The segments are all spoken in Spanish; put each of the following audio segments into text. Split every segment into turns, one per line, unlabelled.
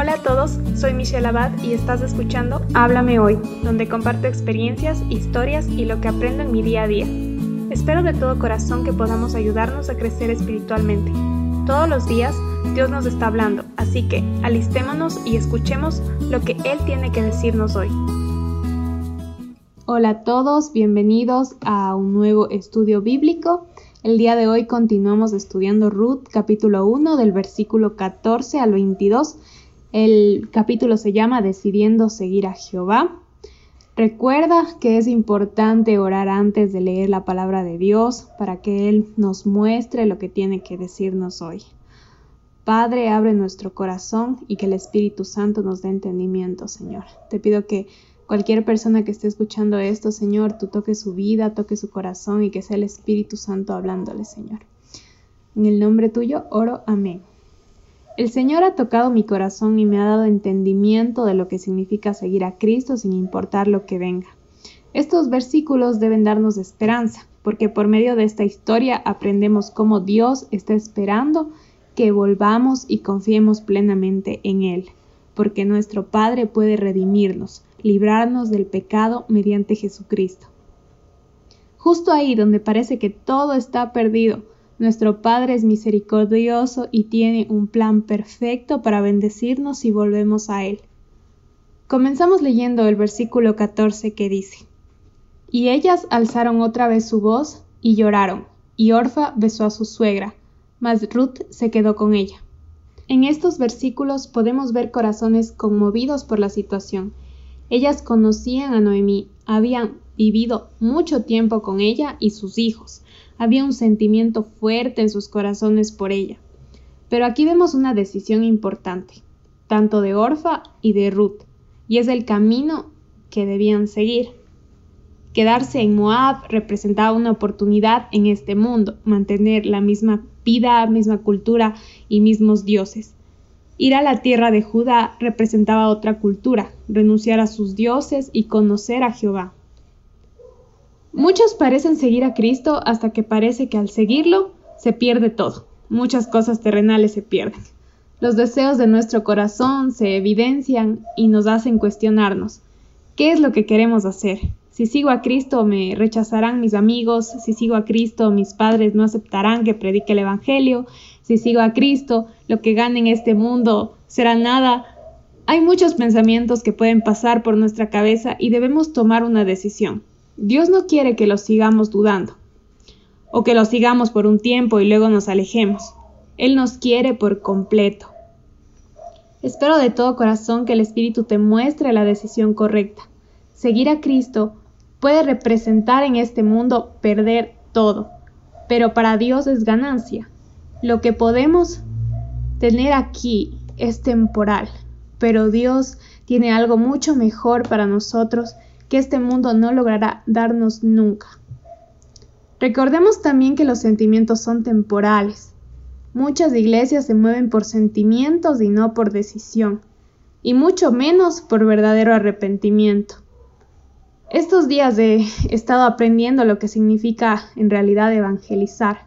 Hola a todos, soy Michelle Abad y estás escuchando Háblame Hoy, donde comparto experiencias, historias y lo que aprendo en mi día a día. Espero de todo corazón que podamos ayudarnos a crecer espiritualmente. Todos los días Dios nos está hablando, así que alistémonos y escuchemos lo que Él tiene que decirnos hoy.
Hola a todos, bienvenidos a un nuevo estudio bíblico. El día de hoy continuamos estudiando Ruth capítulo 1 del versículo 14 al 22. El capítulo se llama Decidiendo seguir a Jehová. Recuerda que es importante orar antes de leer la palabra de Dios para que Él nos muestre lo que tiene que decirnos hoy. Padre, abre nuestro corazón y que el Espíritu Santo nos dé entendimiento, Señor. Te pido que Cualquier persona que esté escuchando esto, Señor, tú toques su vida, toque su corazón y que sea el Espíritu Santo hablándole, Señor. En el nombre tuyo oro, amén. El Señor ha tocado mi corazón y me ha dado entendimiento de lo que significa seguir a Cristo sin importar lo que venga. Estos versículos deben darnos esperanza, porque por medio de esta historia aprendemos cómo Dios está esperando que volvamos y confiemos plenamente en Él, porque nuestro Padre puede redimirnos, librarnos del pecado mediante Jesucristo. Justo ahí donde parece que todo está perdido, nuestro Padre es misericordioso y tiene un plan perfecto para bendecirnos si volvemos a Él. Comenzamos leyendo el versículo 14 que dice, Y ellas alzaron otra vez su voz y lloraron, y Orfa besó a su suegra, mas Ruth se quedó con ella. En estos versículos podemos ver corazones conmovidos por la situación ellas conocían a Noemí, habían vivido mucho tiempo con ella y sus hijos. Había un sentimiento fuerte en sus corazones por ella. Pero aquí vemos una decisión importante, tanto de Orfa y de Ruth, y es el camino que debían seguir. Quedarse en Moab representaba una oportunidad en este mundo, mantener la misma vida, misma cultura y mismos dioses. Ir a la tierra de Judá representaba otra cultura, renunciar a sus dioses y conocer a Jehová. Muchos parecen seguir a Cristo hasta que parece que al seguirlo se pierde todo. Muchas cosas terrenales se pierden. Los deseos de nuestro corazón se evidencian y nos hacen cuestionarnos. ¿Qué es lo que queremos hacer? Si sigo a Cristo me rechazarán mis amigos, si sigo a Cristo mis padres no aceptarán que predique el Evangelio, si sigo a Cristo lo que gane en este mundo será nada. Hay muchos pensamientos que pueden pasar por nuestra cabeza y debemos tomar una decisión. Dios no quiere que los sigamos dudando o que los sigamos por un tiempo y luego nos alejemos. Él nos quiere por completo. Espero de todo corazón que el Espíritu te muestre la decisión correcta. Seguir a Cristo puede representar en este mundo perder todo, pero para Dios es ganancia. Lo que podemos tener aquí es temporal, pero Dios tiene algo mucho mejor para nosotros que este mundo no logrará darnos nunca. Recordemos también que los sentimientos son temporales. Muchas iglesias se mueven por sentimientos y no por decisión, y mucho menos por verdadero arrepentimiento. Estos días he estado aprendiendo lo que significa en realidad evangelizar.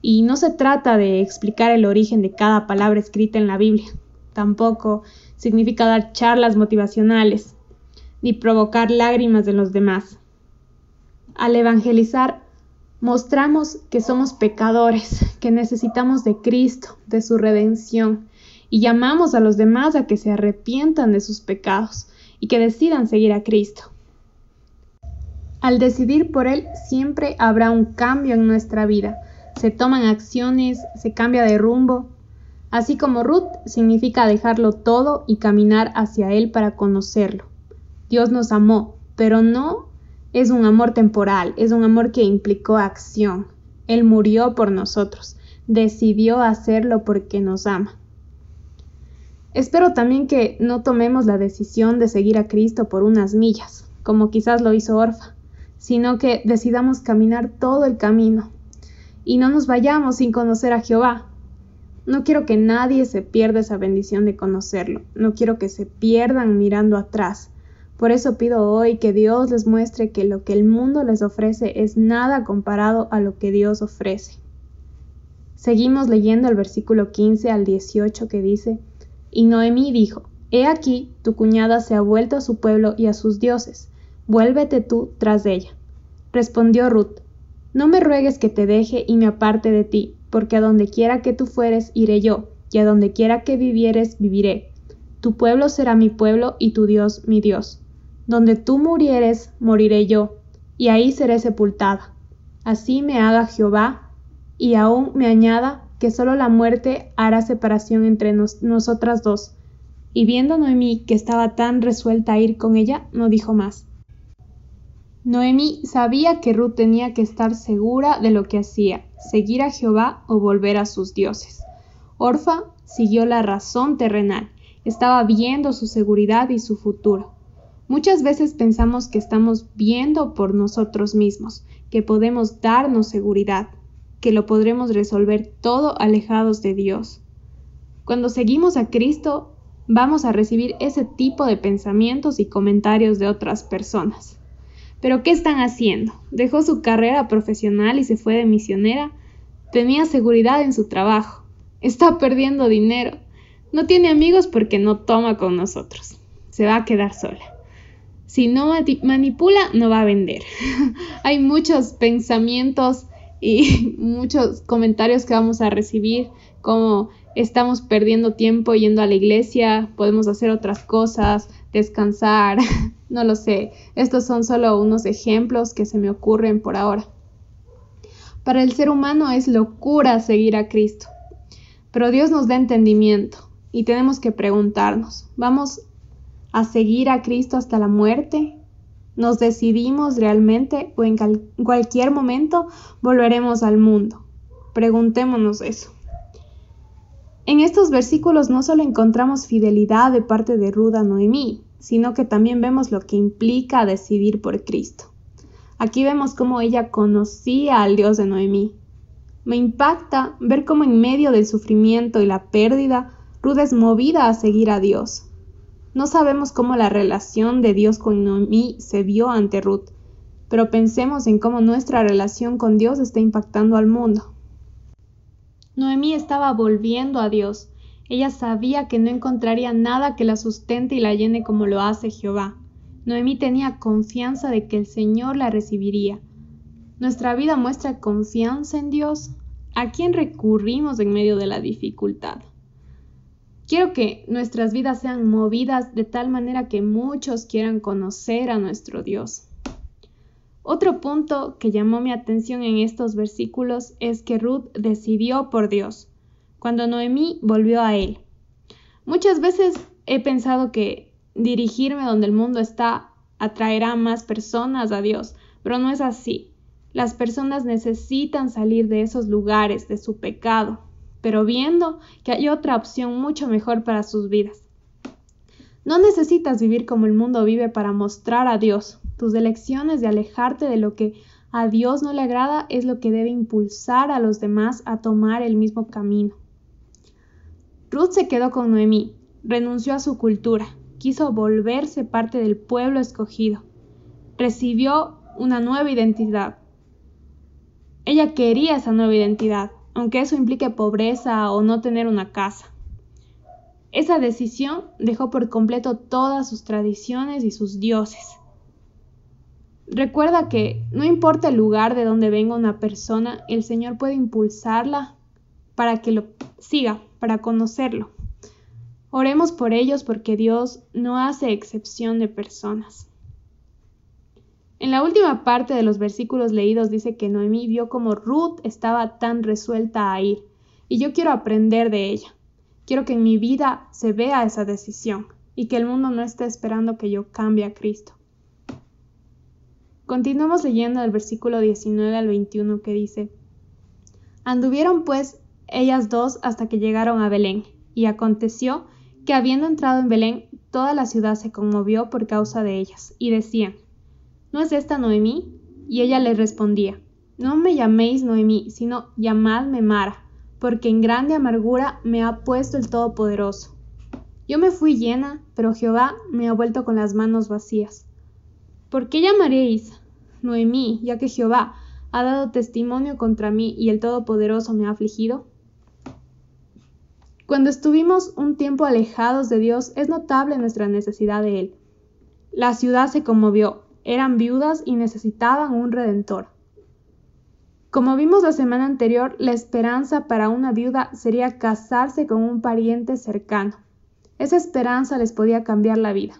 Y no se trata de explicar el origen de cada palabra escrita en la Biblia. Tampoco significa dar charlas motivacionales, ni provocar lágrimas en los demás. Al evangelizar, mostramos que somos pecadores, que necesitamos de Cristo, de su redención, y llamamos a los demás a que se arrepientan de sus pecados y que decidan seguir a Cristo. Al decidir por Él siempre habrá un cambio en nuestra vida. Se toman acciones, se cambia de rumbo. Así como Ruth significa dejarlo todo y caminar hacia Él para conocerlo. Dios nos amó, pero no es un amor temporal, es un amor que implicó acción. Él murió por nosotros, decidió hacerlo porque nos ama. Espero también que no tomemos la decisión de seguir a Cristo por unas millas, como quizás lo hizo Orfa sino que decidamos caminar todo el camino y no nos vayamos sin conocer a Jehová. No quiero que nadie se pierda esa bendición de conocerlo, no quiero que se pierdan mirando atrás. Por eso pido hoy que Dios les muestre que lo que el mundo les ofrece es nada comparado a lo que Dios ofrece. Seguimos leyendo el versículo 15 al 18 que dice, Y Noemí dijo, He aquí, tu cuñada se ha vuelto a su pueblo y a sus dioses, vuélvete tú tras ella. Respondió Ruth, No me ruegues que te deje y me aparte de ti, porque a donde quiera que tú fueres iré yo, y a donde quiera que vivieres viviré. Tu pueblo será mi pueblo y tu Dios mi Dios. Donde tú murieres, moriré yo, y ahí seré sepultada. Así me haga Jehová, y aún me añada que solo la muerte hará separación entre nosotras dos. Y viendo Noemí que estaba tan resuelta a ir con ella, no dijo más. Noemí sabía que Ruth tenía que estar segura de lo que hacía, seguir a Jehová o volver a sus dioses. Orfa siguió la razón terrenal, estaba viendo su seguridad y su futuro. Muchas veces pensamos que estamos viendo por nosotros mismos, que podemos darnos seguridad, que lo podremos resolver todo alejados de Dios. Cuando seguimos a Cristo, vamos a recibir ese tipo de pensamientos y comentarios de otras personas. Pero ¿qué están haciendo? Dejó su carrera profesional y se fue de misionera. Tenía seguridad en su trabajo. Está perdiendo dinero. No tiene amigos porque no toma con nosotros. Se va a quedar sola. Si no manipula, no va a vender. Hay muchos pensamientos y muchos comentarios que vamos a recibir como estamos perdiendo tiempo yendo a la iglesia, podemos hacer otras cosas, descansar, no lo sé. Estos son solo unos ejemplos que se me ocurren por ahora. Para el ser humano es locura seguir a Cristo, pero Dios nos da entendimiento y tenemos que preguntarnos, ¿vamos a seguir a Cristo hasta la muerte? ¿Nos decidimos realmente o en cualquier momento volveremos al mundo? Preguntémonos eso. En estos versículos no solo encontramos fidelidad de parte de Ruda Noemí, sino que también vemos lo que implica decidir por Cristo. Aquí vemos cómo ella conocía al Dios de Noemí. Me impacta ver cómo en medio del sufrimiento y la pérdida, Ruth es movida a seguir a Dios, no sabemos cómo la relación de Dios con Noemí se vio ante Ruth, pero pensemos en cómo nuestra relación con Dios está impactando al mundo. Noemí estaba volviendo a Dios. Ella sabía que no encontraría nada que la sustente y la llene como lo hace Jehová. Noemí tenía confianza de que el Señor la recibiría. Nuestra vida muestra confianza en Dios. ¿A quién recurrimos en medio de la dificultad? Quiero que nuestras vidas sean movidas de tal manera que muchos quieran conocer a nuestro Dios. Otro punto que llamó mi atención en estos versículos es que Ruth decidió por Dios, cuando Noemí volvió a él. Muchas veces he pensado que dirigirme donde el mundo está atraerá más personas a Dios, pero no es así. Las personas necesitan salir de esos lugares, de su pecado, pero viendo que hay otra opción mucho mejor para sus vidas. No necesitas vivir como el mundo vive para mostrar a Dios. Tus elecciones de alejarte de lo que a Dios no le agrada es lo que debe impulsar a los demás a tomar el mismo camino. Ruth se quedó con Noemí, renunció a su cultura, quiso volverse parte del pueblo escogido, recibió una nueva identidad. Ella quería esa nueva identidad, aunque eso implique pobreza o no tener una casa. Esa decisión dejó por completo todas sus tradiciones y sus dioses. Recuerda que no importa el lugar de donde venga una persona, el Señor puede impulsarla para que lo siga, para conocerlo. Oremos por ellos porque Dios no hace excepción de personas. En la última parte de los versículos leídos dice que Noemí vio como Ruth estaba tan resuelta a ir, y yo quiero aprender de ella. Quiero que en mi vida se vea esa decisión y que el mundo no esté esperando que yo cambie a Cristo. Continuamos leyendo el versículo 19 al 21 que dice, Anduvieron pues ellas dos hasta que llegaron a Belén, y aconteció que habiendo entrado en Belén, toda la ciudad se conmovió por causa de ellas, y decían, ¿No es esta Noemí? Y ella le respondía, No me llaméis Noemí, sino llamadme Mara, porque en grande amargura me ha puesto el Todopoderoso. Yo me fui llena, pero Jehová me ha vuelto con las manos vacías. ¿Por qué llamaréis Noemí, ya que Jehová ha dado testimonio contra mí y el Todopoderoso me ha afligido? Cuando estuvimos un tiempo alejados de Dios, es notable nuestra necesidad de Él. La ciudad se conmovió, eran viudas y necesitaban un redentor. Como vimos la semana anterior, la esperanza para una viuda sería casarse con un pariente cercano. Esa esperanza les podía cambiar la vida.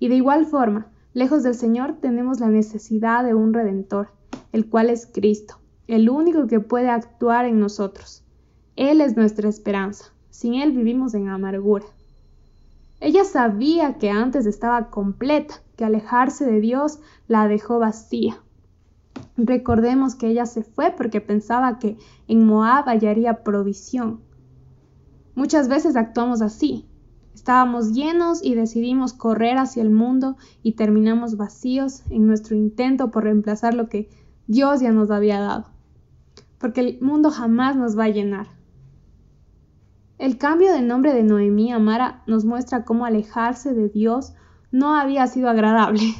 Y de igual forma, lejos del Señor tenemos la necesidad de un redentor, el cual es Cristo, el único que puede actuar en nosotros. Él es nuestra esperanza. Sin Él vivimos en amargura. Ella sabía que antes estaba completa, que alejarse de Dios la dejó vacía. Recordemos que ella se fue porque pensaba que en Moab hallaría provisión. Muchas veces actuamos así. Estábamos llenos y decidimos correr hacia el mundo y terminamos vacíos en nuestro intento por reemplazar lo que Dios ya nos había dado. Porque el mundo jamás nos va a llenar. El cambio de nombre de Noemí a Mara nos muestra cómo alejarse de Dios no había sido agradable,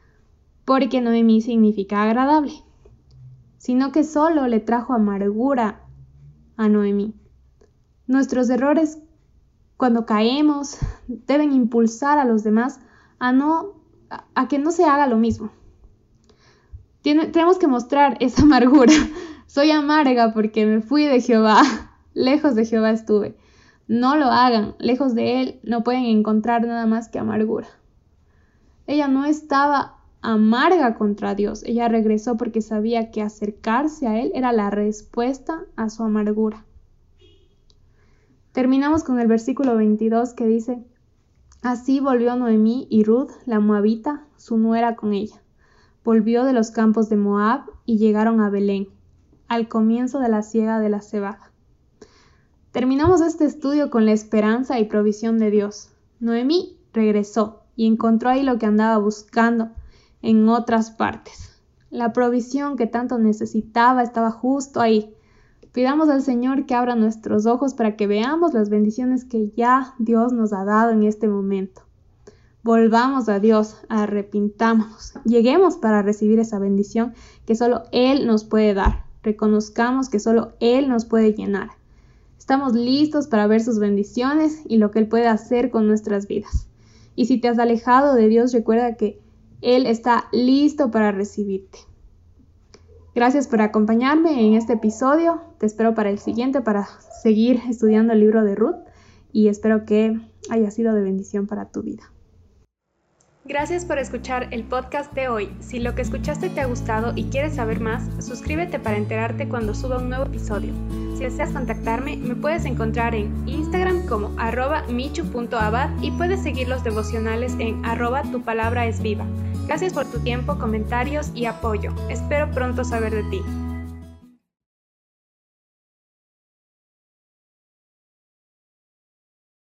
porque Noemí significa agradable, sino que solo le trajo amargura a Noemí. Nuestros errores cuando caemos deben impulsar a los demás a no a que no se haga lo mismo. tenemos que mostrar esa amargura. Soy amarga porque me fui de Jehová, lejos de Jehová estuve. No lo hagan, lejos de Él no pueden encontrar nada más que amargura. Ella no estaba amarga contra Dios, ella regresó porque sabía que acercarse a Él era la respuesta a su amargura. Terminamos con el versículo 22 que dice, Así volvió Noemí y Ruth, la moabita, su nuera con ella. Volvió de los campos de Moab y llegaron a Belén, al comienzo de la siega de la cebada. Terminamos este estudio con la esperanza y provisión de Dios. Noemí regresó y encontró ahí lo que andaba buscando en otras partes. La provisión que tanto necesitaba estaba justo ahí. Pidamos al Señor que abra nuestros ojos para que veamos las bendiciones que ya Dios nos ha dado en este momento. Volvamos a Dios, arrepintámonos, lleguemos para recibir esa bendición que solo Él nos puede dar. Reconozcamos que solo Él nos puede llenar. Estamos listos para ver sus bendiciones y lo que Él puede hacer con nuestras vidas. Y si te has alejado de Dios, recuerda que Él está listo para recibirte. Gracias por acompañarme en este episodio. Te espero para el siguiente para seguir estudiando el libro de Ruth y espero que haya sido de bendición para tu vida.
Gracias por escuchar el podcast de hoy. Si lo que escuchaste te ha gustado y quieres saber más, suscríbete para enterarte cuando suba un nuevo episodio. Si deseas contactarme, me puedes encontrar en Instagram como arroba michu.abad y puedes seguir los devocionales en arroba tu palabra es viva. Gracias por tu tiempo, comentarios y apoyo. Espero pronto saber de ti.